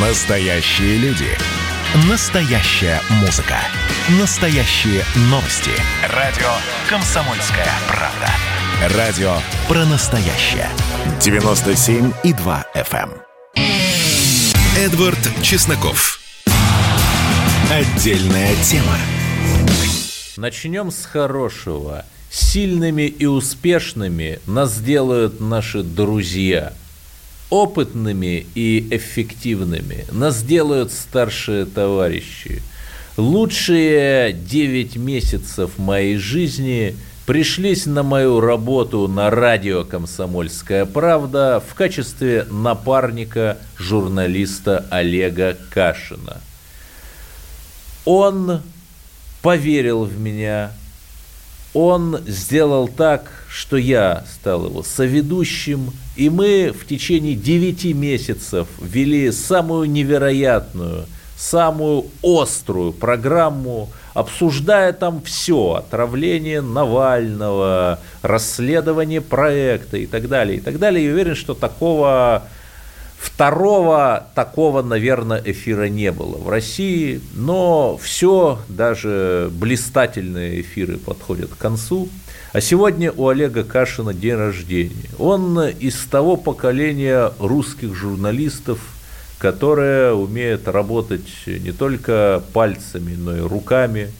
Настоящие люди. Настоящая музыка. Настоящие новости. Радио «Комсомольская правда». Радио про настоящее. 97,2 FM. эм. Эдвард Чесноков. Отдельная тема. Начнем с хорошего. Сильными и успешными нас делают наши друзья. Опытными и эффективными нас делают старшие товарищи. Лучшие 9 месяцев моей жизни пришлись на мою работу на радио «Комсомольская правда» в качестве напарника журналиста Олега Кашина. Он поверил в меня, он сделал так, что я стал его соведущим, и мы в течение 9 месяцев вели самую невероятную, самую острую программу, обсуждая там все, отравление Навального, расследование проекта и так далее, и так далее. И уверен, что такого Второго такого, наверное, эфира не было в России, но все, даже блистательные эфиры подходят к концу. А сегодня у Олега Кашина день рождения. Он из того поколения русских журналистов, которые умеют работать не только пальцами, но и руками.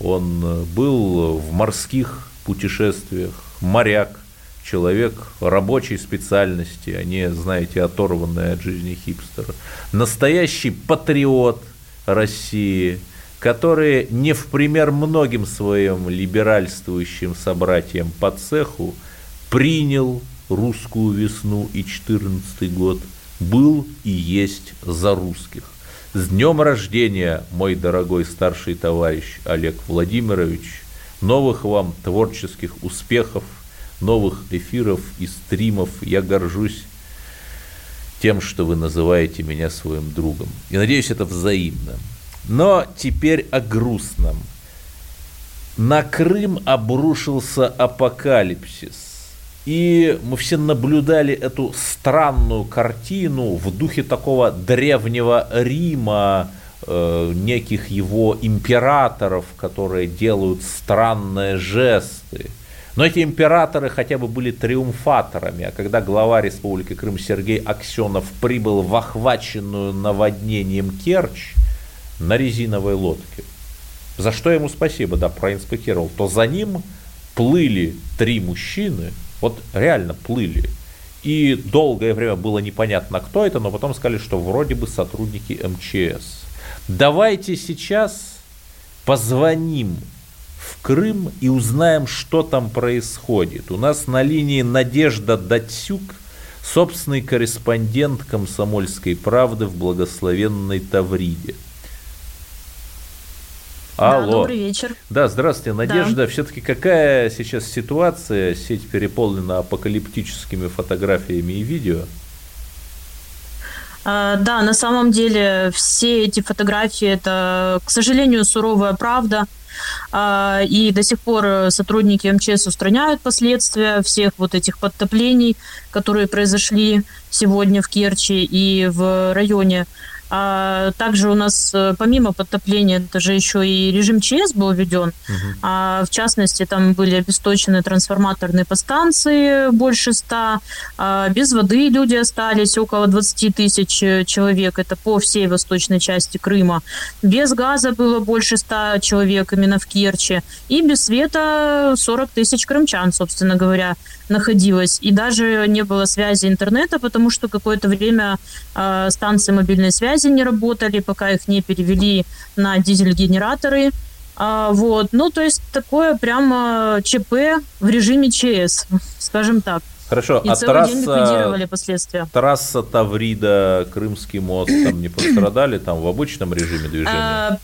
Он был в морских путешествиях, моряк, человек рабочей специальности, а не, знаете, оторванный от жизни хипстера. Настоящий патриот России, который не в пример многим своим либеральствующим собратьям по цеху принял русскую весну и 14 год, был и есть за русских. С днем рождения, мой дорогой старший товарищ Олег Владимирович, новых вам творческих успехов – новых эфиров и стримов. Я горжусь тем, что вы называете меня своим другом. И надеюсь, это взаимно. Но теперь о грустном. На Крым обрушился апокалипсис. И мы все наблюдали эту странную картину в духе такого древнего Рима, э, неких его императоров, которые делают странные жесты. Но эти императоры хотя бы были триумфаторами, а когда глава Республики Крым Сергей Аксенов прибыл в охваченную наводнением Керчь на резиновой лодке, за что ему спасибо, да, проинспектировал, то за ним плыли три мужчины, вот реально плыли, и долгое время было непонятно, кто это, но потом сказали, что вроде бы сотрудники МЧС. Давайте сейчас позвоним в Крым и узнаем, что там происходит. У нас на линии Надежда Датсюк, собственный корреспондент «Комсомольской правды» в благословенной Тавриде. Алло. Да, добрый вечер. Да, здравствуйте, Надежда. Да. Все-таки какая сейчас ситуация? Сеть переполнена апокалиптическими фотографиями и видео. А, да, на самом деле все эти фотографии это, к сожалению, суровая правда. А, и до сих пор сотрудники МЧС устраняют последствия всех вот этих подтоплений, которые произошли сегодня в Керчи и в районе а также у нас э, помимо подтопления, это же еще и режим ЧС был введен. Угу. А, в частности, там были обесточены трансформаторные подстанции больше ста. А, без воды люди остались, около 20 тысяч э, человек. Это по всей восточной части Крыма. Без газа было больше 100 человек именно в Керчи. И без света 40 тысяч крымчан, собственно говоря, находилось. И даже не было связи интернета, потому что какое-то время э, станции мобильной связи не работали, пока их не перевели на дизель-генераторы. А, вот, ну, то есть такое прямо ЧП в режиме ЧС, скажем так. Хорошо, и а целый трасса, день ликвидировали последствия. Трасса Таврида, Крымский мост, там не пострадали, там в обычном режиме движения?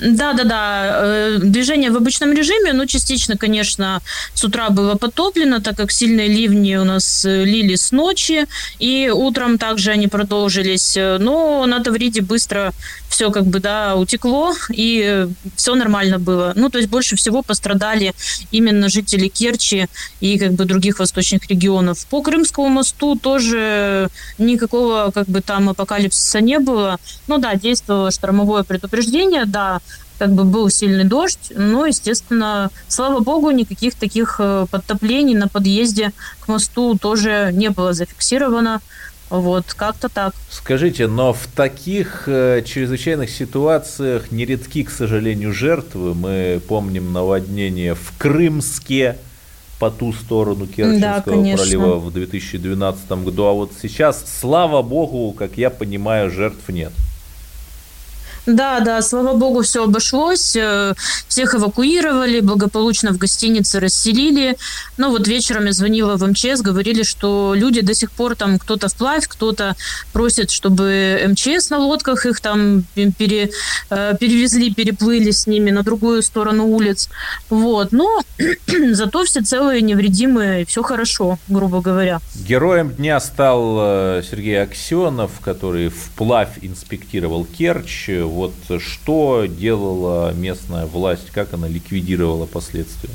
Да, да, да. Движение в обычном режиме, но частично, конечно, с утра было потоплено, так как сильные ливни у нас э, лили с ночи, и утром также они продолжились. Но на Тавриде быстро все как бы, да, утекло, и все нормально было. Ну, то есть больше всего пострадали именно жители Керчи и как бы других восточных регионов. По Крымскому мосту тоже никакого как бы там апокалипсиса не было. Ну да, действовало штормовое предупреждение, да, как бы был сильный дождь, но, естественно, слава богу, никаких таких э, подтоплений на подъезде к мосту тоже не было зафиксировано. Вот, как-то так. Скажите, но в таких э, чрезвычайных ситуациях нередки, к сожалению, жертвы. Мы помним наводнение в Крымске по ту сторону Керченского да, пролива в 2012 году. А вот сейчас, слава богу, как я понимаю, жертв нет. Да, да, слава богу, все обошлось. Э, всех эвакуировали, благополучно в гостинице расселили. Но вот вечером я звонила в МЧС, говорили, что люди до сих пор там кто-то вплавь, кто-то просит, чтобы МЧС на лодках их там пере, э, перевезли, переплыли с ними на другую сторону улиц. Вот, но зато все целые, невредимые, все хорошо, грубо говоря. Героем дня стал э, Сергей Аксенов, который вплавь инспектировал Керчь вот что делала местная власть, как она ликвидировала последствия?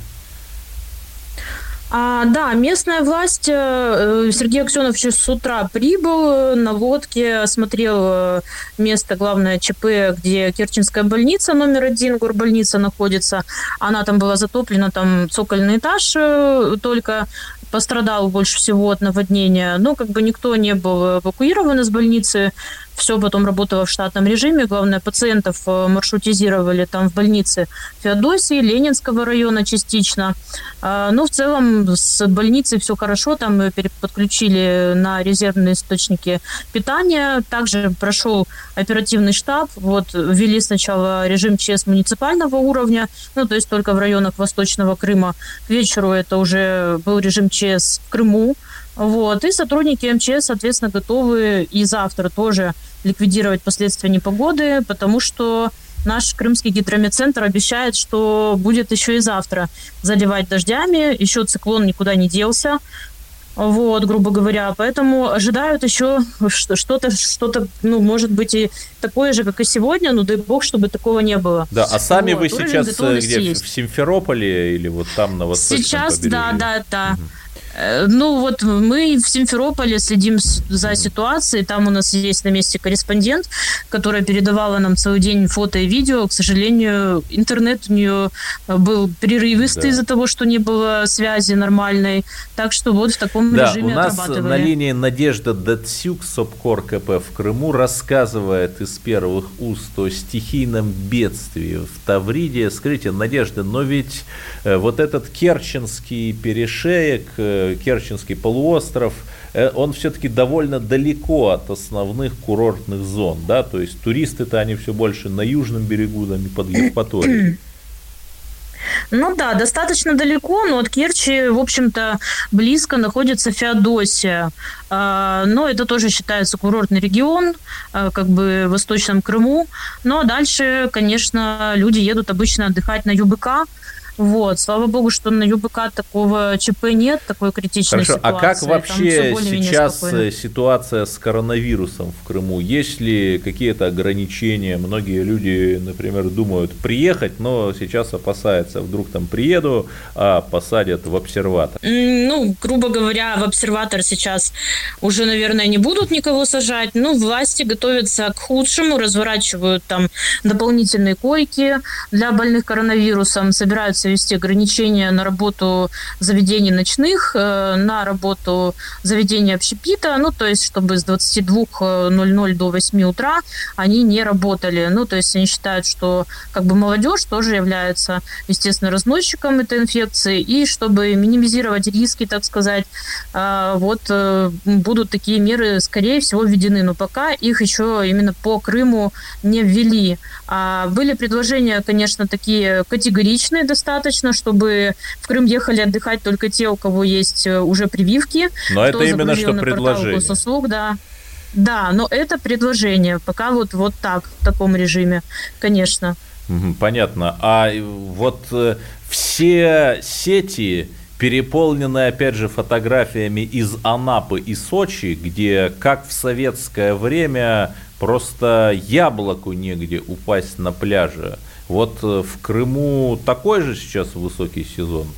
А, да, местная власть, э, Сергей Аксенов еще с утра прибыл на лодке, осмотрел э, место, главное, ЧП, где Керченская больница номер один, горбольница находится. Она там была затоплена, там цокольный этаж э, только пострадал больше всего от наводнения. Но как бы никто не был эвакуирован из больницы все потом работало в штатном режиме. Главное, пациентов э, маршрутизировали там в больнице Феодосии, Ленинского района частично. А, но в целом с больницей все хорошо. Там подключили на резервные источники питания. Также прошел оперативный штаб. Вот ввели сначала режим ЧС муниципального уровня, ну то есть только в районах Восточного Крыма. К вечеру это уже был режим ЧС в Крыму. Вот. И сотрудники МЧС, соответственно, готовы и завтра тоже ликвидировать последствия непогоды, потому что наш Крымский гидрометцентр обещает, что будет еще и завтра заливать дождями, еще циклон никуда не делся, вот, грубо говоря, поэтому ожидают еще что-то, что-то, ну, может быть, и такое же, как и сегодня, но дай бог, чтобы такого не было. Да, а сами вот, вы сейчас э, где, есть. в Симферополе или вот там на восточном Сейчас, побережье? да, да, да. Угу. Э, ну вот мы в Симферополе следим за ситуацией. Там у нас есть на месте корреспондент, которая передавала нам целый день фото и видео. К сожалению, интернет у нее э, был прерывистый да. из-за того, что не было связи нормальной. Так что вот в таком да, режиме у нас на линии Надежда Датсюк, СОПКОР КП в Крыму, рассказывает из первых уст о стихийном бедствии в Тавриде. Скажите, Надежда, но ведь э, вот этот Керченский перешеек Керченский полуостров, э, он все-таки довольно далеко от основных курортных зон, да, то есть туристы-то они все больше на южном берегу, там и под Евпаторией. Ну да, достаточно далеко, но от Керчи, в общем-то, близко находится Феодосия. А, но это тоже считается курортный регион, а, как бы в Восточном Крыму. Ну а дальше, конечно, люди едут обычно отдыхать на ЮБК, вот, слава богу, что на ЮБК такого ЧП нет, такой критичной Хорошо, ситуации. а как вообще сейчас спокойно. ситуация с коронавирусом в Крыму? Есть ли какие-то ограничения? Многие люди, например, думают приехать, но сейчас опасаются, вдруг там приеду, а посадят в обсерватор. Ну, грубо говоря, в обсерватор сейчас уже, наверное, не будут никого сажать. Ну, власти готовятся к худшему, разворачивают там дополнительные койки для больных коронавирусом, собираются собирается ввести ограничения на работу заведений ночных, э, на работу заведения общепита, ну, то есть, чтобы с 22.00 до 8 утра они не работали. Ну, то есть, они считают, что как бы молодежь тоже является, естественно, разносчиком этой инфекции, и чтобы минимизировать риски, так сказать, э, вот э, будут такие меры, скорее всего, введены, но пока их еще именно по Крыму не ввели. А были предложения, конечно, такие категоричные достаточно, чтобы в Крым ехали отдыхать только те, у кого есть э, уже прививки. Но это именно что предложение. Госуслуг, да. Да, но это предложение. Пока вот, вот так, в таком режиме, конечно. Понятно. А вот э, все сети переполнены, опять же, фотографиями из Анапы и Сочи, где, как в советское время, просто яблоку негде упасть на пляже. Вот э, в Крыму такой же сейчас высокий сезон –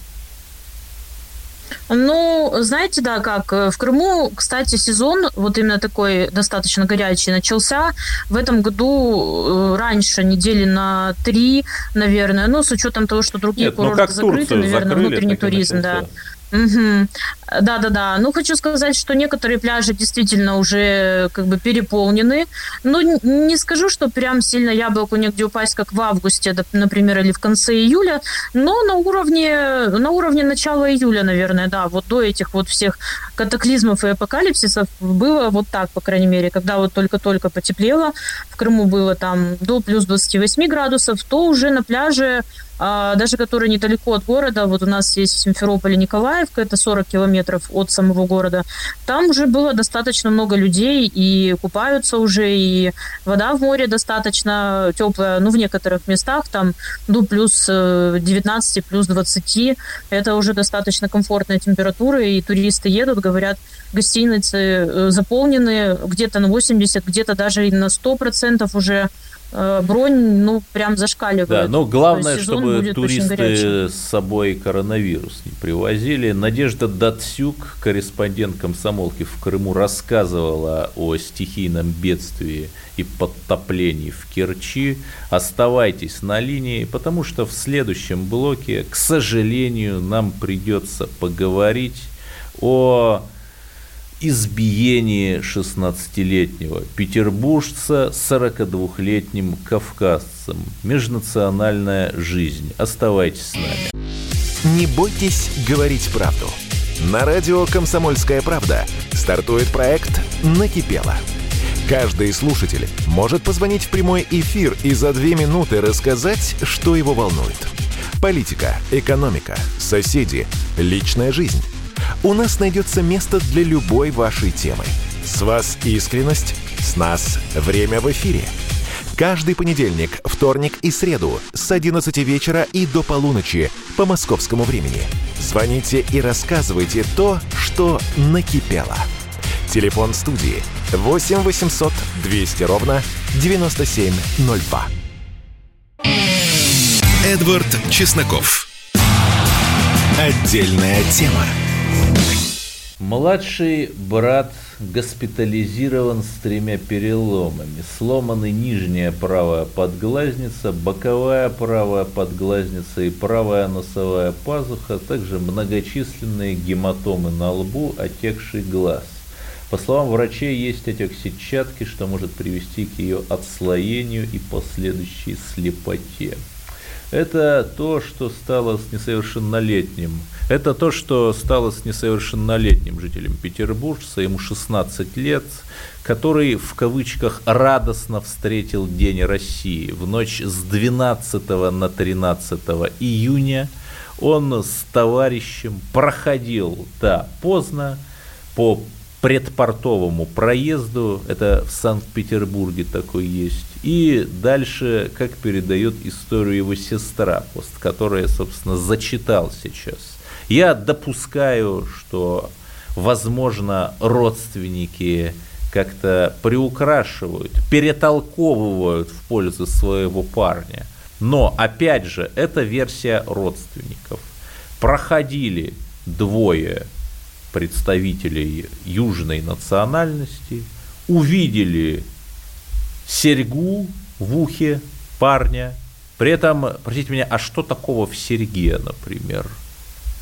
ну, знаете, да, как э, в Крыму, кстати, сезон вот именно такой достаточно горячий начался. В этом году э, раньше недели на три, наверное, ну, с учетом того, что другие Нет, ну, курорты закрыты, наверное, закрыли, внутренний туризм, да. Угу. Да, да, да. Ну, хочу сказать, что некоторые пляжи действительно уже как бы переполнены. Ну, не скажу, что прям сильно яблоку негде упасть, как в августе, например, или в конце июля, но на уровне, на уровне начала июля, наверное, да, вот до этих вот всех катаклизмов и апокалипсисов было вот так, по крайней мере, когда вот только-только потеплело, в Крыму было там до плюс 28 градусов, то уже на пляже даже которые недалеко от города, вот у нас есть в Симферополе Николаевка, это 40 километров от самого города, там уже было достаточно много людей, и купаются уже, и вода в море достаточно теплая, ну, в некоторых местах там, ну, плюс 19, э, плюс 20, это уже достаточно комфортная температура, и туристы едут, говорят, гостиницы э, заполнены где-то на 80, где-то даже и на 100% уже бронь, ну, прям зашкаливает. Да, но главное, чтобы туристы с собой коронавирус не привозили. Надежда Датсюк, корреспондент комсомолки в Крыму, рассказывала о стихийном бедствии и подтоплении в Керчи. Оставайтесь на линии, потому что в следующем блоке, к сожалению, нам придется поговорить о избиении 16-летнего петербуржца 42-летним кавказцем. Межнациональная жизнь. Оставайтесь с нами. Не бойтесь говорить правду. На радио «Комсомольская правда» стартует проект «Накипело». Каждый слушатель может позвонить в прямой эфир и за две минуты рассказать, что его волнует. Политика, экономика, соседи, личная жизнь – у нас найдется место для любой вашей темы. С вас искренность, с нас время в эфире. Каждый понедельник, вторник и среду с 11 вечера и до полуночи по московскому времени. Звоните и рассказывайте то, что накипело. Телефон студии 8 800 200 ровно 9702. Эдвард Чесноков. Отдельная тема. Младший брат госпитализирован с тремя переломами. Сломаны нижняя правая подглазница, боковая правая подглазница и правая носовая пазуха, а также многочисленные гематомы на лбу, отекший глаз. По словам врачей, есть отек сетчатки, что может привести к ее отслоению и последующей слепоте. Это то, что стало с несовершеннолетним. Это то, что стало с несовершеннолетним жителем Петербуржца, ему 16 лет, который в кавычках радостно встретил День России. В ночь с 12 на 13 июня он с товарищем проходил, да, поздно, по предпортовому проезду, это в Санкт-Петербурге такой есть, и дальше, как передает историю его сестра, пост, которая, собственно, зачитал сейчас. Я допускаю, что, возможно, родственники как-то приукрашивают, перетолковывают в пользу своего парня. Но, опять же, это версия родственников. Проходили двое представителей южной национальности, увидели серьгу в ухе парня. При этом, простите меня, а что такого в серьге, например?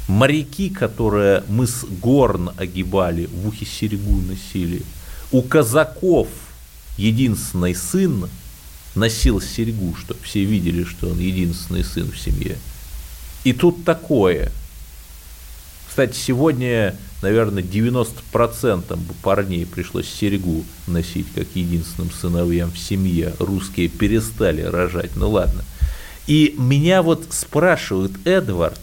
Моряки, которые мыс Горн огибали, в ухе серьгу носили. У казаков единственный сын носил серьгу, чтобы все видели, что он единственный сын в семье. И тут такое. Кстати, сегодня наверное, 90% парней пришлось серьгу носить как единственным сыновьям в семье. Русские перестали рожать, ну ладно. И меня вот спрашивают, Эдвард,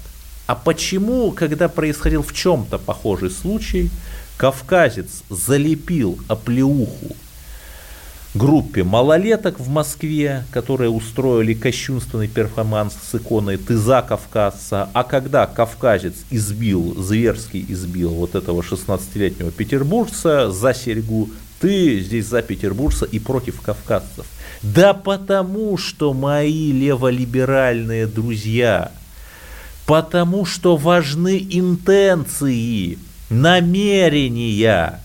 а почему, когда происходил в чем-то похожий случай, кавказец залепил оплеуху группе малолеток в Москве, которые устроили кощунственный перформанс с иконой «Ты за кавказца», а когда кавказец избил, зверски избил вот этого 16-летнего петербуржца за серьгу, ты здесь за петербуржца и против кавказцев. Да потому что мои леволиберальные друзья, потому что важны интенции, намерения.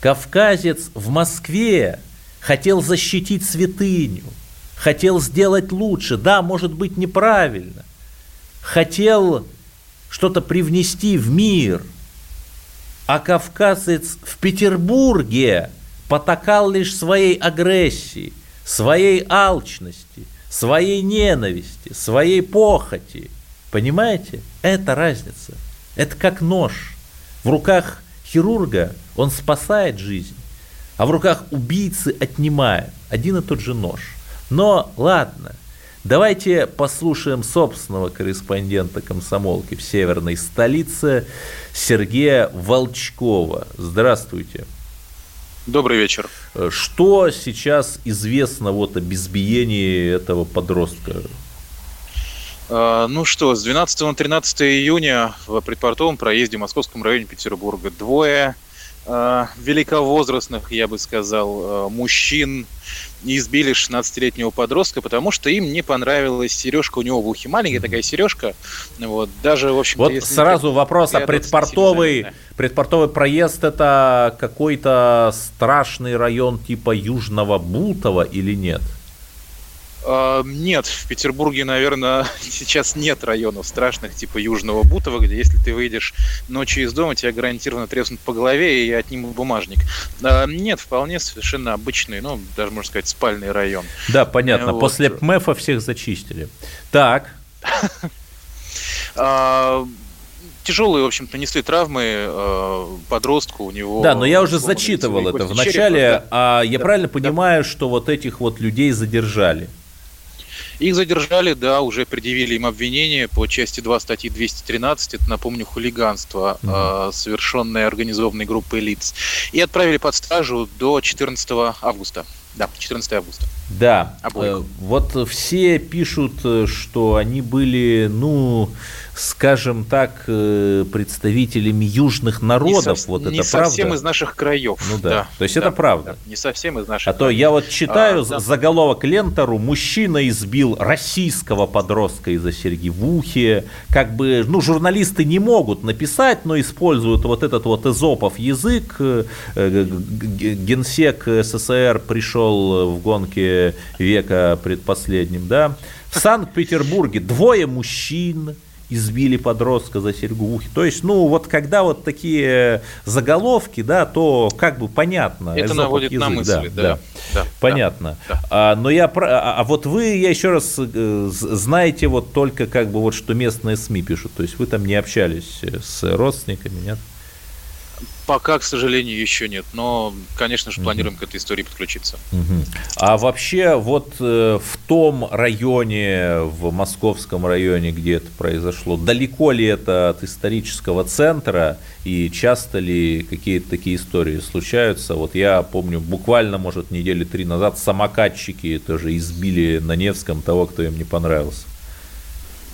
Кавказец в Москве хотел защитить святыню, хотел сделать лучше, да, может быть неправильно, хотел что-то привнести в мир, а кавказец в Петербурге потакал лишь своей агрессии, своей алчности, своей ненависти, своей похоти. Понимаете? Это разница. Это как нож. В руках хирурга он спасает жизнь, а в руках убийцы отнимает один и тот же нож. Но ладно, давайте послушаем собственного корреспондента комсомолки в северной столице Сергея Волчкова. Здравствуйте. Добрый вечер. Что сейчас известно вот о безбиении этого подростка? А, ну что, с 12 на 13 июня в предпортовом проезде в Московском районе Петербурга двое Э, великовозрастных, я бы сказал, э, мужчин избили 16-летнего подростка, потому что им не понравилась сережка у него в ухе. Маленькая такая сережка. Вот, даже, в общем Вот сразу вопрос, а предпортовый, предпортовый проезд это какой-то страшный район типа Южного Бутова или нет? А, нет, в Петербурге, наверное, сейчас нет районов страшных, типа Южного Бутова, где если ты выйдешь ночью из дома, тебя гарантированно треснут по голове и отнимут бумажник. А, нет, вполне совершенно обычный, ну, даже можно сказать, спальный район. Да, понятно. Вот. После ПМЭФа всех зачистили. Так. А, тяжелые, в общем-то, несли травмы подростку, у него... Да, но я уже зачитывал это в начале, а я правильно понимаю, что вот этих вот людей задержали? Их задержали, да, уже предъявили им обвинение по части 2 статьи 213, это, напомню, хулиганство, угу. э, совершенное организованной группой лиц, и отправили под стражу до 14 августа. Да, 14 августа. Да, Обоих. Э, вот все пишут, э, что они были, ну, скажем так, э, представителями южных народов. Не, вот не это совсем правда? из наших краев. Ну да. да. То есть да, это правда. Да. Не совсем из наших. А краев. то я вот читаю а, да. заголовок Лентору: мужчина избил российского подростка из-за серьги в ухе. Как бы, ну, журналисты не могут написать, но используют вот этот вот эзопов язык. Э, генсек СССР пришел в гонке века предпоследним, да. В Санкт-Петербурге двое мужчин избили подростка за серьгу в ухе. То есть, ну, вот когда вот такие заголовки, да, то как бы понятно. Это наводит язык, на мысли, да. да, да понятно. Да. А, но я, а, а вот вы, я еще раз, э, знаете вот только как бы вот, что местные СМИ пишут, то есть вы там не общались с родственниками, нет? Пока, к сожалению, еще нет, но, конечно же, планируем угу. к этой истории подключиться. Угу. А вообще вот э, в том районе, в московском районе, где это произошло, далеко ли это от исторического центра и часто ли какие-то такие истории случаются? Вот я помню, буквально, может, недели три назад самокатчики тоже избили на Невском того, кто им не понравился.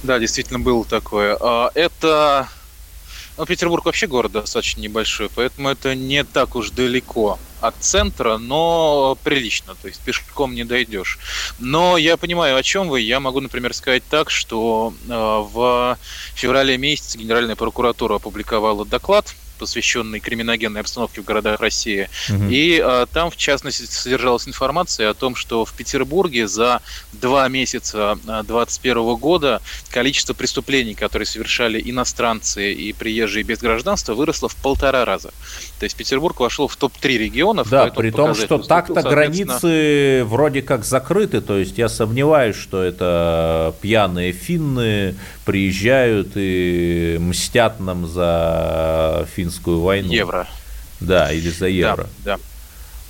Да, действительно было такое. А, это ну, Петербург вообще город достаточно небольшой, поэтому это не так уж далеко от центра, но прилично, то есть пешком не дойдешь. Но я понимаю, о чем вы. Я могу, например, сказать так, что э, в феврале месяце Генеральная прокуратура опубликовала доклад посвященный криминогенной обстановке в городах России. Угу. И а, там, в частности, содержалась информация о том, что в Петербурге за два месяца 2021 а, года количество преступлений, которые совершали иностранцы и приезжие без гражданства, выросло в полтора раза. То есть Петербург вошел в топ-3 регионов. Да, при том, что так-то границы вроде как закрыты, то есть я сомневаюсь, что это пьяные финны приезжают и мстят нам за финны финскую войну. Евро. Да, или за евро. Да, да.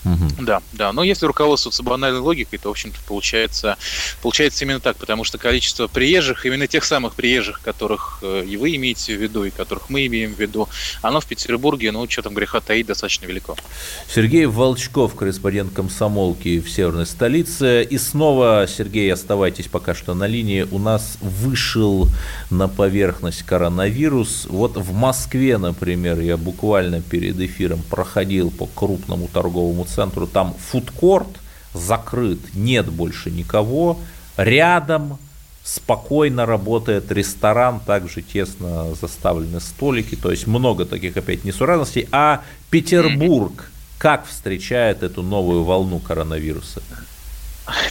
Угу. Да, да. Но если руководствоваться банальной логикой, то, в общем-то, получается, получается именно так, потому что количество приезжих, именно тех самых приезжих, которых э, и вы имеете в виду, и которых мы имеем в виду, оно в Петербурге, ну, что там греха таить, достаточно велико. Сергей Волчков, корреспондент комсомолки в северной столице. И снова, Сергей, оставайтесь пока что на линии. У нас вышел на поверхность коронавирус. Вот в Москве, например, я буквально перед эфиром проходил по крупному торговому центру центру, там фудкорт закрыт, нет больше никого. Рядом спокойно работает ресторан, также тесно заставлены столики, то есть много таких опять несуразностей. А Петербург как встречает эту новую волну коронавируса?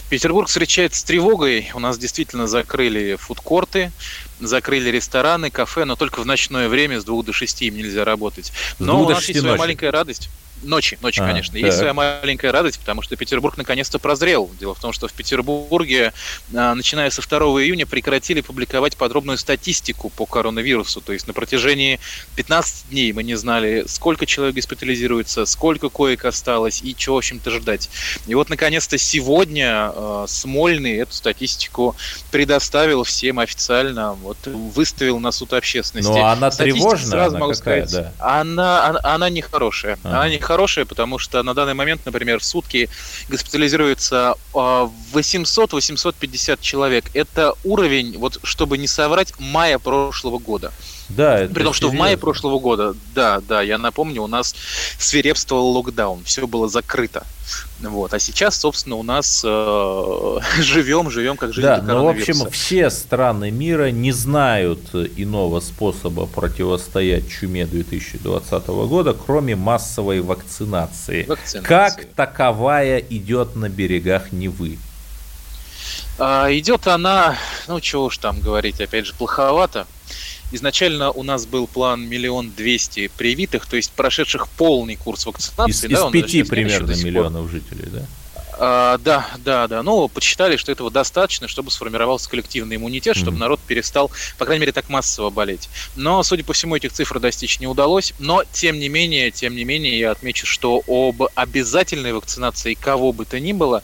Петербург встречает с тревогой. У нас действительно закрыли фудкорты, закрыли рестораны, кафе, но только в ночное время с двух до шести им нельзя работать. Но у нас есть своя маленькая радость. Ночи, ночи, а, конечно. Так. Есть своя маленькая радость, потому что Петербург наконец-то прозрел. Дело в том, что в Петербурге, а, начиная со 2 июня, прекратили публиковать подробную статистику по коронавирусу. То есть на протяжении 15 дней мы не знали, сколько человек госпитализируется, сколько коек осталось и чего, в общем-то, ждать. И вот, наконец-то, сегодня э, Смольный эту статистику предоставил всем официально, вот выставил на суд общественности. Но она тревожная, сразу она могу какая, сказать, да. она, она, она нехорошая. А. Она не хорошая, потому что на данный момент, например, в сутки госпитализируется 800-850 а, человек. Это уровень, вот чтобы не соврать, мая прошлого года. Да, это При том, что в мае прошлого года, да, да, я напомню, у нас свирепствовал локдаун, все было закрыто. Вот. А сейчас, собственно, у нас э, живем, живем как жизнь Да, но, в общем, все страны мира не знают иного способа противостоять чуме 2020 года, кроме массовой вакцинации. вакцинации. Как таковая идет на берегах Невы? А, идет она, ну, чего уж там говорить, опять же, плоховато. Изначально у нас был план миллион двести привитых, то есть прошедших полный курс вакцинации. Из, да, из пяти примерно миллионов жителей, да? А, да, да, да. Но подсчитали, что этого достаточно, чтобы сформировался коллективный иммунитет, чтобы mm-hmm. народ перестал, по крайней мере, так массово болеть. Но, судя по всему, этих цифр достичь не удалось. Но, тем не менее, тем не менее, я отмечу, что об обязательной вакцинации кого бы то ни было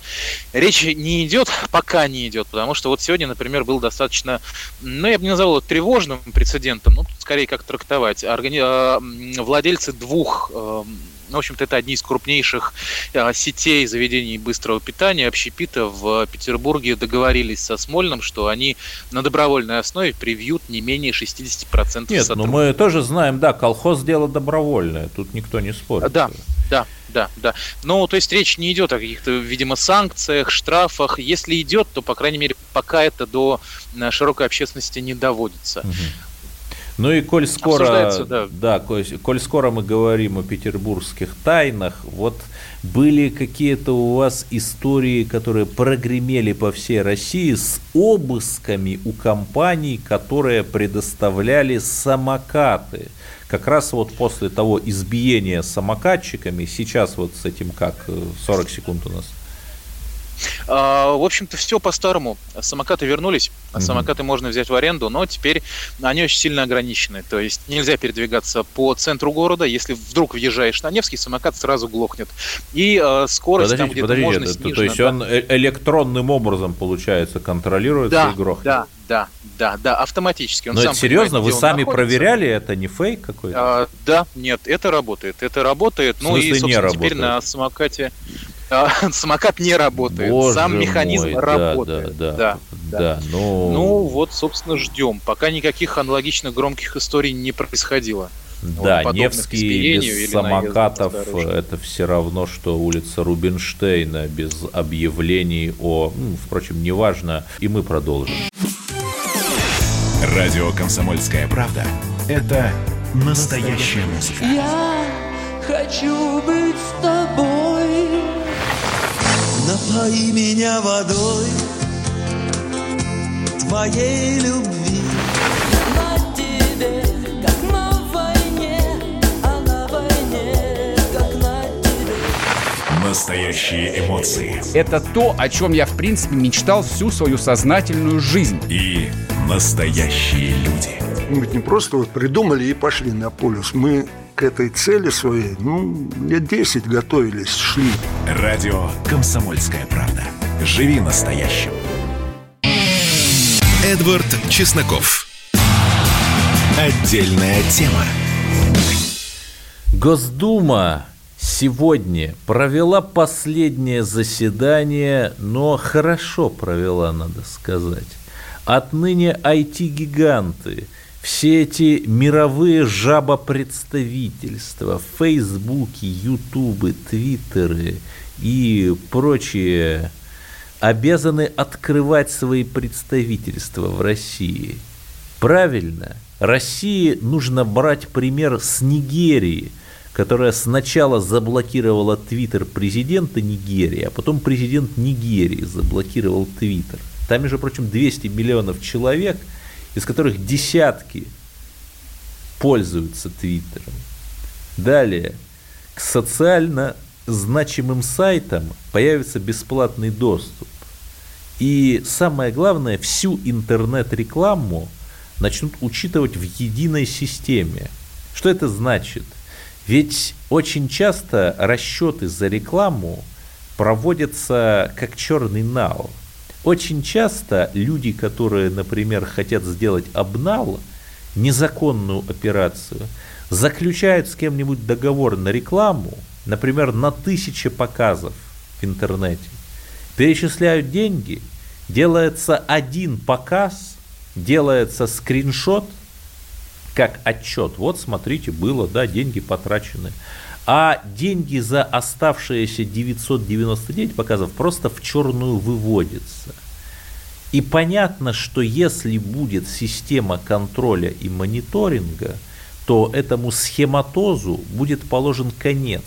речь не идет, пока не идет, потому что вот сегодня, например, был достаточно, ну, я бы не назвал это тревожным прецедентом, ну, скорее как трактовать. Органи... А, владельцы двух эм, ну, в общем-то, это одни из крупнейших а, сетей заведений быстрого питания, общепита в Петербурге договорились со Смольным, что они на добровольной основе привьют не менее 60% Нет, но мы тоже знаем, да, колхоз дело добровольное, тут никто не спорит. Да, да, да, да. Ну, то есть речь не идет о каких-то, видимо, санкциях, штрафах. Если идет, то, по крайней мере, пока это до э, широкой общественности не доводится. Угу. Ну и коль скоро, да. Да, коль, коль скоро мы говорим о петербургских тайнах, вот были какие-то у вас истории, которые прогремели по всей России с обысками у компаний, которые предоставляли самокаты. Как раз вот после того избиения самокатчиками, сейчас вот с этим как, 40 секунд у нас. А, в общем-то, все по-старому. Самокаты вернулись, mm-hmm. самокаты можно взять в аренду, но теперь они очень сильно ограничены. То есть нельзя передвигаться по центру города. Если вдруг въезжаешь на Невский, самокат сразу глохнет. И э, скорость подождите, там где-то подождите, можно это, снижена. То есть да. он э, электронным образом, получается, контролируется да, и грохнет? Да, да, да, да, автоматически. Он Но это серьезно? Вы сами проверяли? Это не фейк какой-то? А, да, нет, это работает. Это работает. В смысле, ну и, собственно, не работает? теперь на самокате а, самокат не работает, Боже сам механизм мой, работает. Да, да, да. да, да. Ну... ну вот, собственно, ждем. Пока никаких аналогично громких историй не происходило. Да, вот, Невский без самокатов это все равно, что улица Рубинштейна без объявлений о... Ну, впрочем, неважно. И мы продолжим. Радио «Комсомольская правда» — это настоящая музыка. Я хочу быть с тобой. Напои меня водой твоей любви. На тебе, как на войне, а на войне, как на тебе. Настоящие эмоции. Это то, о чем я, в принципе, мечтал всю свою сознательную жизнь. И настоящие люди. Мы ведь не просто вот придумали и пошли на полюс. Мы к этой цели своей, ну, лет 10 готовились, шли. Радио «Комсомольская правда». Живи настоящим. Эдвард Чесноков. Отдельная тема. Госдума сегодня провела последнее заседание, но хорошо провела, надо сказать. Отныне IT-гиганты, все эти мировые жабопредставительства, фейсбуки, ютубы, твиттеры и прочие обязаны открывать свои представительства в России. Правильно, России нужно брать пример с Нигерии, которая сначала заблокировала твиттер президента Нигерии, а потом президент Нигерии заблокировал твиттер. Там, между прочим, 200 миллионов человек, из которых десятки пользуются твиттером. Далее, к социально значимым сайтам появится бесплатный доступ. И самое главное, всю интернет-рекламу начнут учитывать в единой системе. Что это значит? Ведь очень часто расчеты за рекламу проводятся как черный нал. Очень часто люди, которые, например, хотят сделать обнал, незаконную операцию, заключают с кем-нибудь договор на рекламу, например, на тысячи показов в интернете, перечисляют деньги, делается один показ, делается скриншот, как отчет. Вот, смотрите, было, да, деньги потрачены. А деньги за оставшиеся 999 показов просто в черную выводятся. И понятно, что если будет система контроля и мониторинга, то этому схематозу будет положен конец.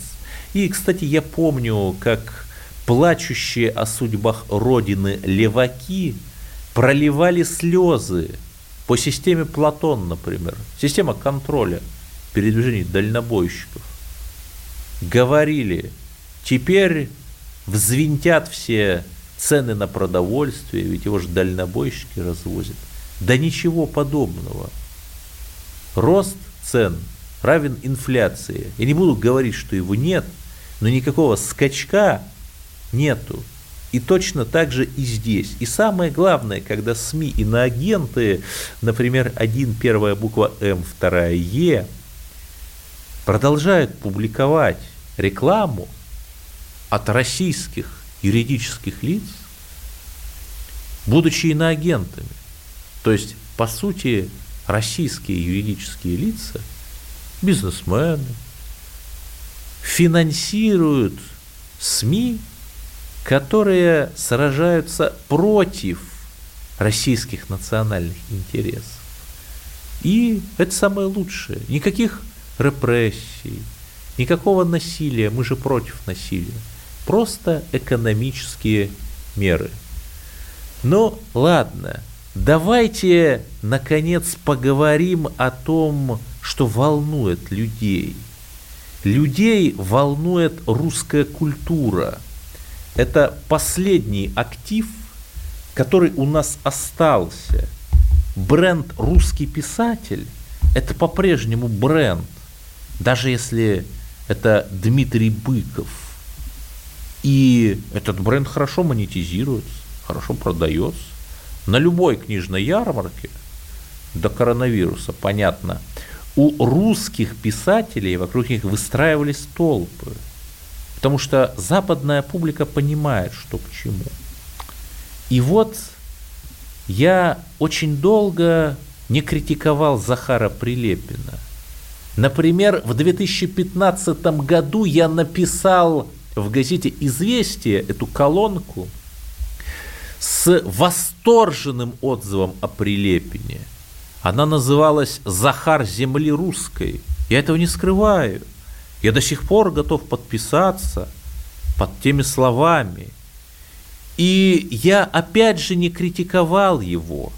И, кстати, я помню, как плачущие о судьбах Родины леваки проливали слезы по системе Платон, например, система контроля передвижений дальнобойщиков. Говорили, теперь взвинтят все цены на продовольствие, ведь его же дальнобойщики развозят. Да ничего подобного. Рост цен равен инфляции. Я не буду говорить, что его нет, но никакого скачка нету. И точно так же и здесь. И самое главное, когда СМИ иноагенты, например, один первая буква М, вторая Е, продолжают публиковать рекламу от российских юридических лиц, будучи иноагентами. То есть, по сути, российские юридические лица, бизнесмены, финансируют СМИ, которые сражаются против российских национальных интересов. И это самое лучшее. Никаких репрессий, никакого насилия, мы же против насилия. Просто экономические меры. Ну, ладно, давайте, наконец, поговорим о том, что волнует людей. Людей волнует русская культура – это последний актив, который у нас остался. Бренд «Русский писатель» – это по-прежнему бренд, даже если это Дмитрий Быков. И этот бренд хорошо монетизируется, хорошо продается. На любой книжной ярмарке до коронавируса, понятно, у русских писателей вокруг них выстраивались толпы – Потому что западная публика понимает, что к чему. И вот я очень долго не критиковал Захара Прилепина. Например, в 2015 году я написал в газете «Известия» эту колонку с восторженным отзывом о Прилепине. Она называлась «Захар земли русской». Я этого не скрываю – я до сих пор готов подписаться под теми словами. И я опять же не критиковал его,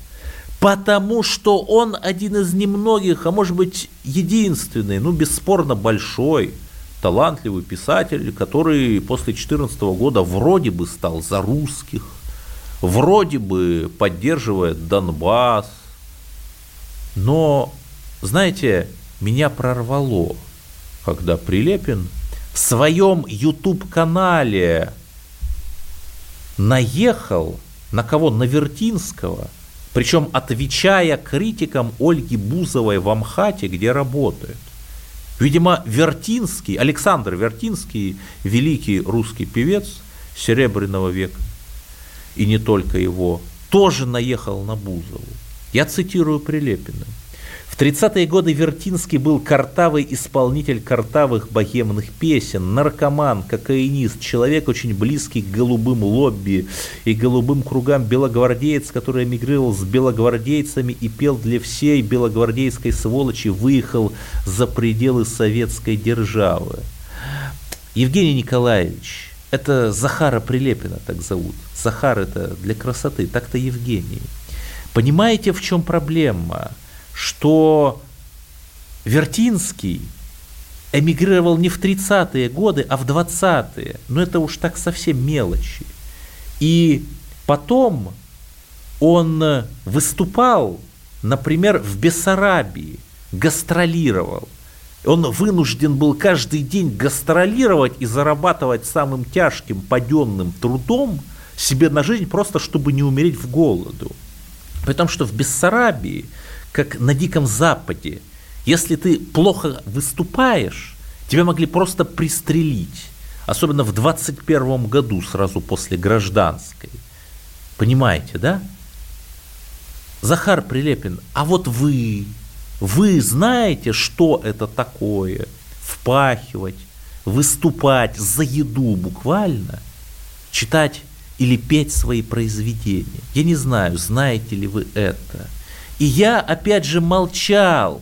потому что он один из немногих, а может быть единственный, ну бесспорно большой, талантливый писатель, который после 2014 года вроде бы стал за русских, вроде бы поддерживает Донбасс. Но, знаете, меня прорвало – когда Прилепин в своем YouTube-канале наехал на кого? На Вертинского, причем отвечая критикам Ольги Бузовой в Амхате, где работает. Видимо, Вертинский, Александр Вертинский, великий русский певец Серебряного века, и не только его, тоже наехал на Бузову. Я цитирую Прилепина. В 30-е годы Вертинский был картавый исполнитель картавых богемных песен, наркоман, кокаинист, человек очень близкий к голубым лобби и голубым кругам белогвардеец, который эмигрировал с белогвардейцами и пел для всей белогвардейской сволочи, выехал за пределы советской державы. Евгений Николаевич, это Захара Прилепина так зовут. Захар это для красоты, так-то Евгений. Понимаете, в чем проблема? Что Вертинский эмигрировал не в 30-е годы, а в 20-е. Но это уж так совсем мелочи. И потом он выступал, например, в Бессарабии, гастролировал. Он вынужден был каждый день гастролировать и зарабатывать самым тяжким паденным трудом себе на жизнь, просто чтобы не умереть в голоду. Потому что в Бессарабии, как на Диком Западе, если ты плохо выступаешь, тебя могли просто пристрелить. Особенно в 21 году, сразу после гражданской. Понимаете, да? Захар Прилепин, а вот вы, вы знаете, что это такое? Впахивать, выступать за еду буквально, читать или петь свои произведения. Я не знаю, знаете ли вы это. И я опять же молчал.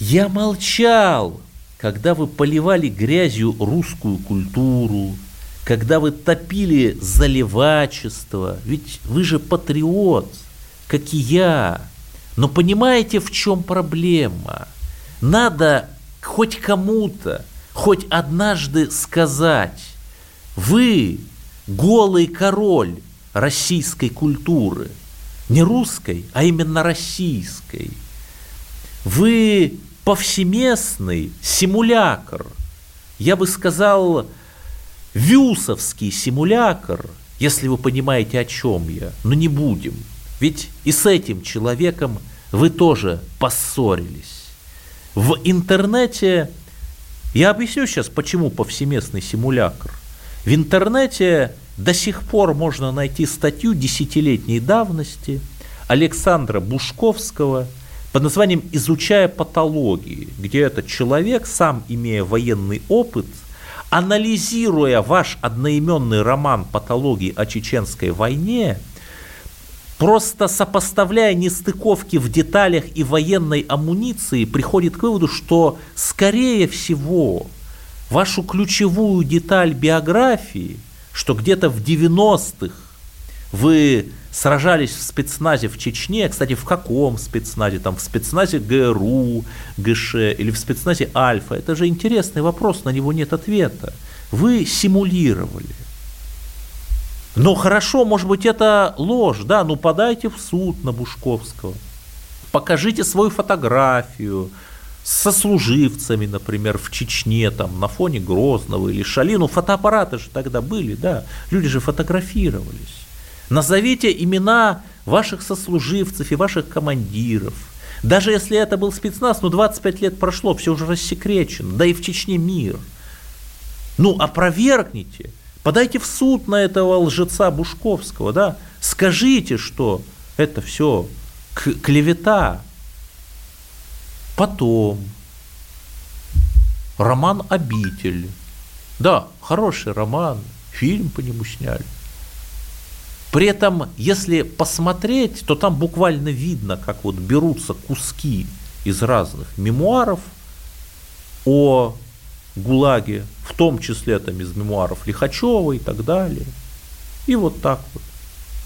Я молчал, когда вы поливали грязью русскую культуру, когда вы топили заливачество. Ведь вы же патриот, как и я. Но понимаете, в чем проблема? Надо хоть кому-то, хоть однажды сказать, вы голый король российской культуры. Не русской, а именно российской. Вы повсеместный симулякр. Я бы сказал, вюсовский симулякр, если вы понимаете, о чем я. Но не будем. Ведь и с этим человеком вы тоже поссорились. В интернете, я объясню сейчас, почему повсеместный симулякр. В интернете до сих пор можно найти статью десятилетней давности Александра Бушковского под названием «Изучая патологии», где этот человек, сам имея военный опыт, анализируя ваш одноименный роман «Патологии о чеченской войне», просто сопоставляя нестыковки в деталях и военной амуниции, приходит к выводу, что, скорее всего, вашу ключевую деталь биографии, что где-то в 90-х вы сражались в спецназе в Чечне, кстати, в каком спецназе, там в спецназе ГРУ, ГШ или в спецназе Альфа, это же интересный вопрос, на него нет ответа. Вы симулировали. Но хорошо, может быть, это ложь, да, ну подайте в суд на Бушковского, покажите свою фотографию, со служивцами, например, в Чечне, там, на фоне Грозного или Шали. Ну, фотоаппараты же тогда были, да, люди же фотографировались. Назовите имена ваших сослуживцев и ваших командиров. Даже если это был спецназ, ну, 25 лет прошло, все уже рассекречено, да и в Чечне мир. Ну, опровергните, подайте в суд на этого лжеца Бушковского, да, скажите, что это все клевета, Потом роман «Обитель». Да, хороший роман, фильм по нему сняли. При этом, если посмотреть, то там буквально видно, как вот берутся куски из разных мемуаров о ГУЛАГе, в том числе там из мемуаров Лихачева и так далее. И вот так вот.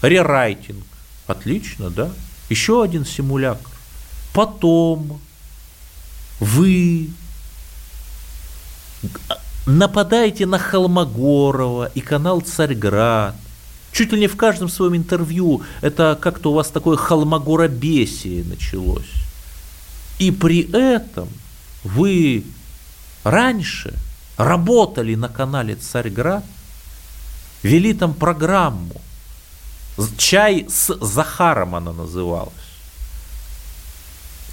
Рерайтинг. Отлично, да? Еще один симулятор. Потом вы нападаете на Холмогорова и канал Царьград. Чуть ли не в каждом своем интервью это как-то у вас такое холмогоробесие началось. И при этом вы раньше работали на канале «Царьград», вели там программу. «Чай с Захаром» она называлась.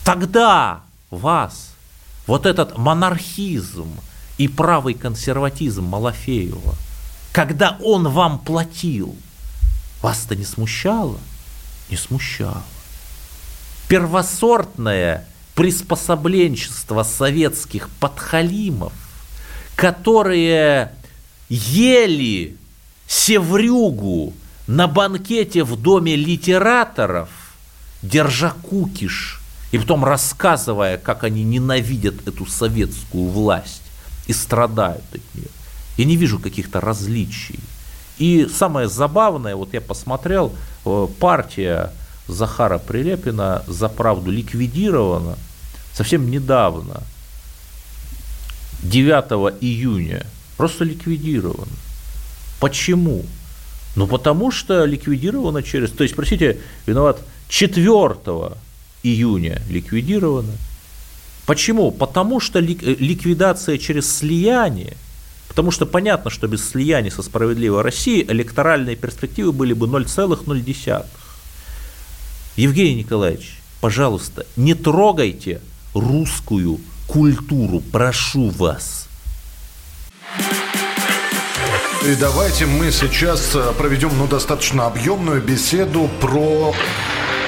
Тогда вас вот этот монархизм и правый консерватизм Малафеева, когда он вам платил, вас-то не смущало? Не смущало. Первосортное приспособленчество советских подхалимов, которые ели севрюгу на банкете в доме литераторов, держа кукиш, и потом рассказывая, как они ненавидят эту советскую власть и страдают от нее. Я не вижу каких-то различий. И самое забавное, вот я посмотрел, э, партия Захара Прилепина за правду ликвидирована совсем недавно, 9 июня, просто ликвидирована. Почему? Ну, потому что ликвидировано через... То есть, простите, виноват 4 июня ликвидировано. Почему? Потому что ликвидация через слияние, потому что понятно, что без слияния со справедливой Россией электоральные перспективы были бы 0,0. Евгений Николаевич, пожалуйста, не трогайте русскую культуру, прошу вас. И давайте мы сейчас э, проведем ну, достаточно объемную беседу про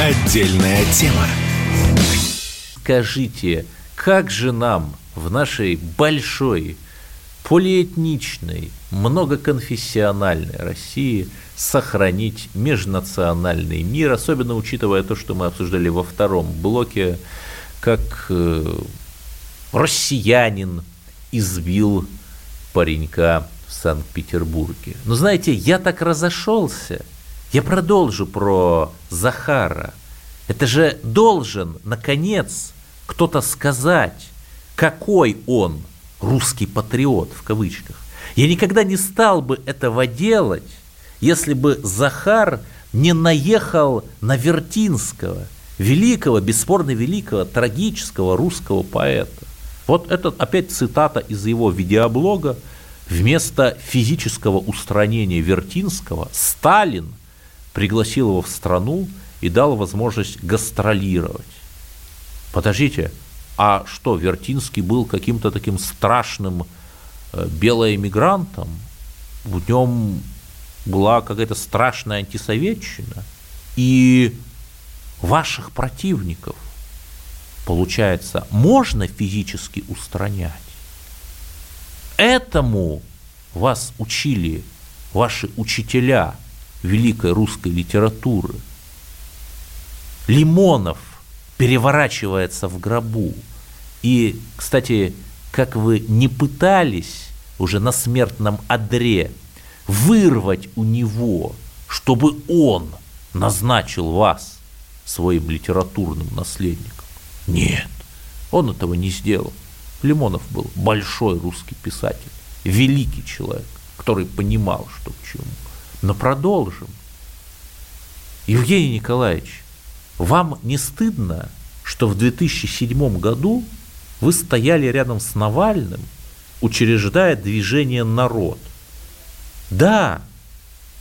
Отдельная тема. Скажите, как же нам в нашей большой, полиэтничной, многоконфессиональной России сохранить межнациональный мир, особенно учитывая то, что мы обсуждали во втором блоке, как э, россиянин избил паренька в Санкт-Петербурге. Но знаете, я так разошелся, я продолжу про Захара. Это же должен, наконец, кто-то сказать, какой он русский патриот, в кавычках. Я никогда не стал бы этого делать, если бы Захар не наехал на Вертинского, великого, бесспорно великого, трагического русского поэта. Вот это опять цитата из его видеоблога. Вместо физического устранения Вертинского Сталин пригласил его в страну и дал возможность гастролировать. Подождите, а что, Вертинский был каким-то таким страшным э, белоэмигрантом? В нем была какая-то страшная антисоветчина? И ваших противников, получается, можно физически устранять? Этому вас учили ваши учителя великой русской литературы. Лимонов переворачивается в гробу. И, кстати, как вы не пытались уже на смертном одре вырвать у него, чтобы он назначил вас своим литературным наследником. Нет, он этого не сделал. Лимонов был большой русский писатель, великий человек, который понимал, что к чему. Но продолжим. Евгений Николаевич, вам не стыдно, что в 2007 году вы стояли рядом с Навальным, учреждая движение «Народ»? Да,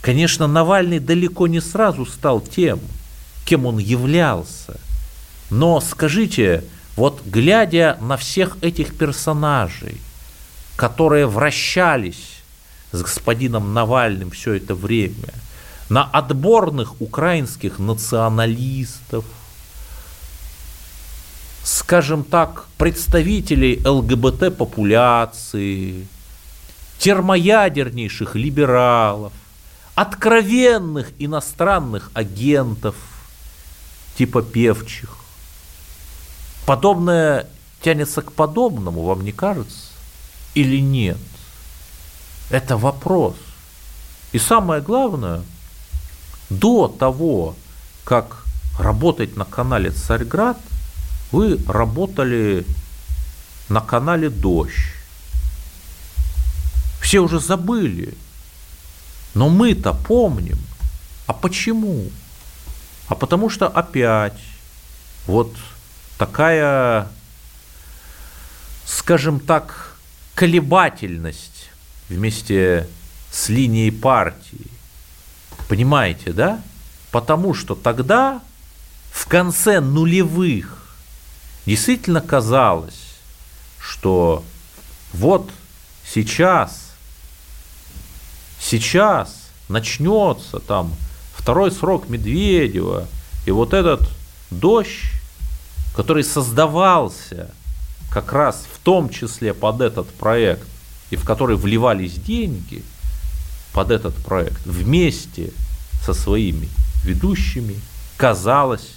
конечно, Навальный далеко не сразу стал тем, кем он являлся. Но скажите, вот глядя на всех этих персонажей, которые вращались с господином Навальным все это время – на отборных украинских националистов, скажем так, представителей ЛГБТ-популяции, термоядернейших либералов, откровенных иностранных агентов, типа певчих. Подобное тянется к подобному, вам не кажется? Или нет? Это вопрос. И самое главное, до того, как работать на канале Царьград, вы работали на канале Дождь. Все уже забыли. Но мы-то помним. А почему? А потому что опять вот такая, скажем так, колебательность вместе с линией партии. Понимаете, да? Потому что тогда, в конце нулевых, действительно казалось, что вот сейчас, сейчас начнется там второй срок Медведева, и вот этот дождь, который создавался как раз в том числе под этот проект, и в который вливались деньги под этот проект, вместе со своими ведущими, казалось,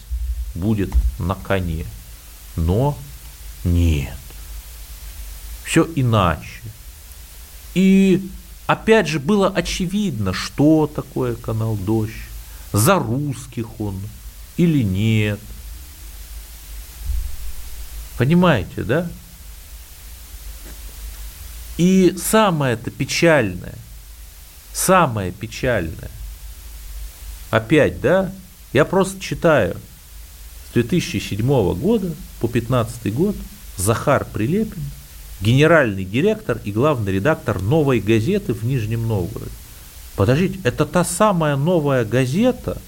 будет на коне. Но нет. Все иначе. И опять же было очевидно, что такое канал Дождь, за русских он или нет. Понимаете, да? И самое это печальное, самое печальное, опять, да, я просто читаю с 2007 года по 2015 год Захар Прилепин, генеральный директор и главный редактор новой газеты в Нижнем Новгороде. Подождите, это та самая новая газета,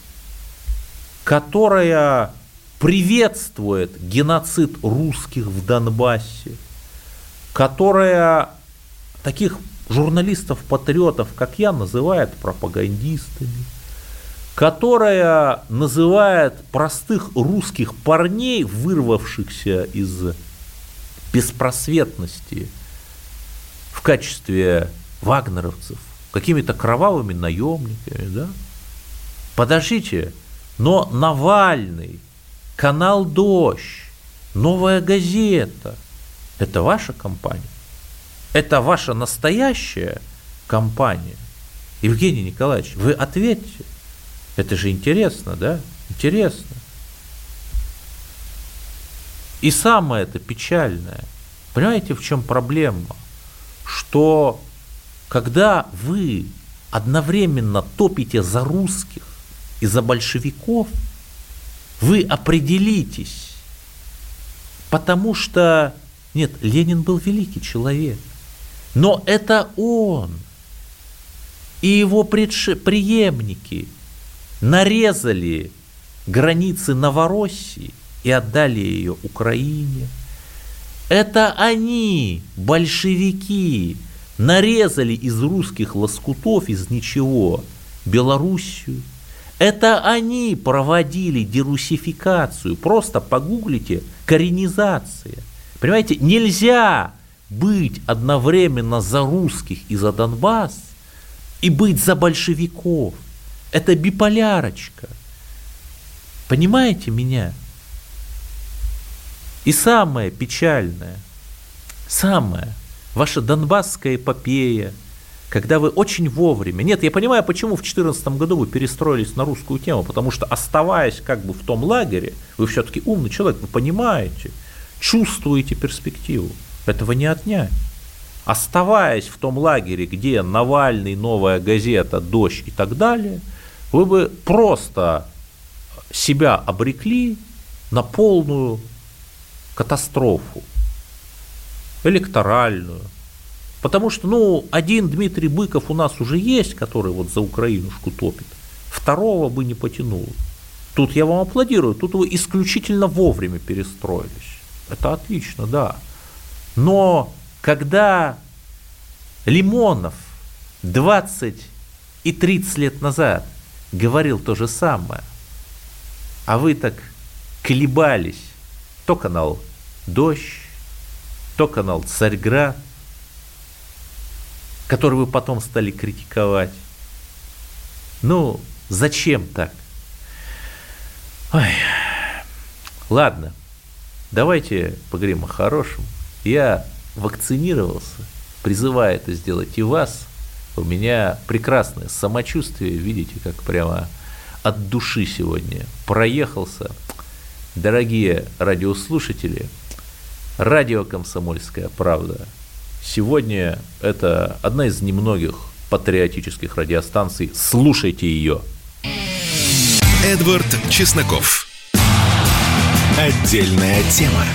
которая приветствует геноцид русских в Донбассе, которая таких журналистов-патриотов, как я, называет пропагандистами, которая называет простых русских парней, вырвавшихся из беспросветности в качестве вагнеровцев, какими-то кровавыми наемниками, да? Подождите, но Навальный, канал «Дождь», «Новая газета» – это ваша компания? Это ваша настоящая компания? Евгений Николаевич, вы ответьте. Это же интересно, да? Интересно. И самое это печальное, понимаете, в чем проблема? Что когда вы одновременно топите за русских и за большевиков, вы определитесь, потому что, нет, Ленин был великий человек, но это он и его преемники нарезали границы Новороссии и отдали ее Украине. Это они, большевики, нарезали из русских лоскутов, из ничего, Белоруссию. Это они проводили дерусификацию. Просто погуглите коренизация. Понимаете, нельзя быть одновременно за русских и за Донбасс и быть за большевиков. Это биполярочка. Понимаете меня? И самое печальное, самое, ваша донбасская эпопея, когда вы очень вовремя... Нет, я понимаю, почему в 2014 году вы перестроились на русскую тему, потому что оставаясь как бы в том лагере, вы все-таки умный человек, вы понимаете, чувствуете перспективу. Этого не отнять. Оставаясь в том лагере, где Навальный, Новая газета, Дождь и так далее, вы бы просто себя обрекли на полную катастрофу электоральную. Потому что, ну, один Дмитрий Быков у нас уже есть, который вот за Украинушку топит. Второго бы не потянул. Тут я вам аплодирую, тут вы исключительно вовремя перестроились. Это отлично, да. Но когда Лимонов 20 и 30 лет назад говорил то же самое, а вы так колебались, то канал «Дождь», то канал «Царьград», который вы потом стали критиковать. Ну, зачем так? Ой, ладно. Давайте поговорим о хорошем. Я вакцинировался, призываю это сделать и вас. У меня прекрасное самочувствие, видите, как прямо от души сегодня проехался. Дорогие радиослушатели, радио «Комсомольская правда». Сегодня это одна из немногих патриотических радиостанций. Слушайте ее. Эдвард Чесноков. Отдельная тема.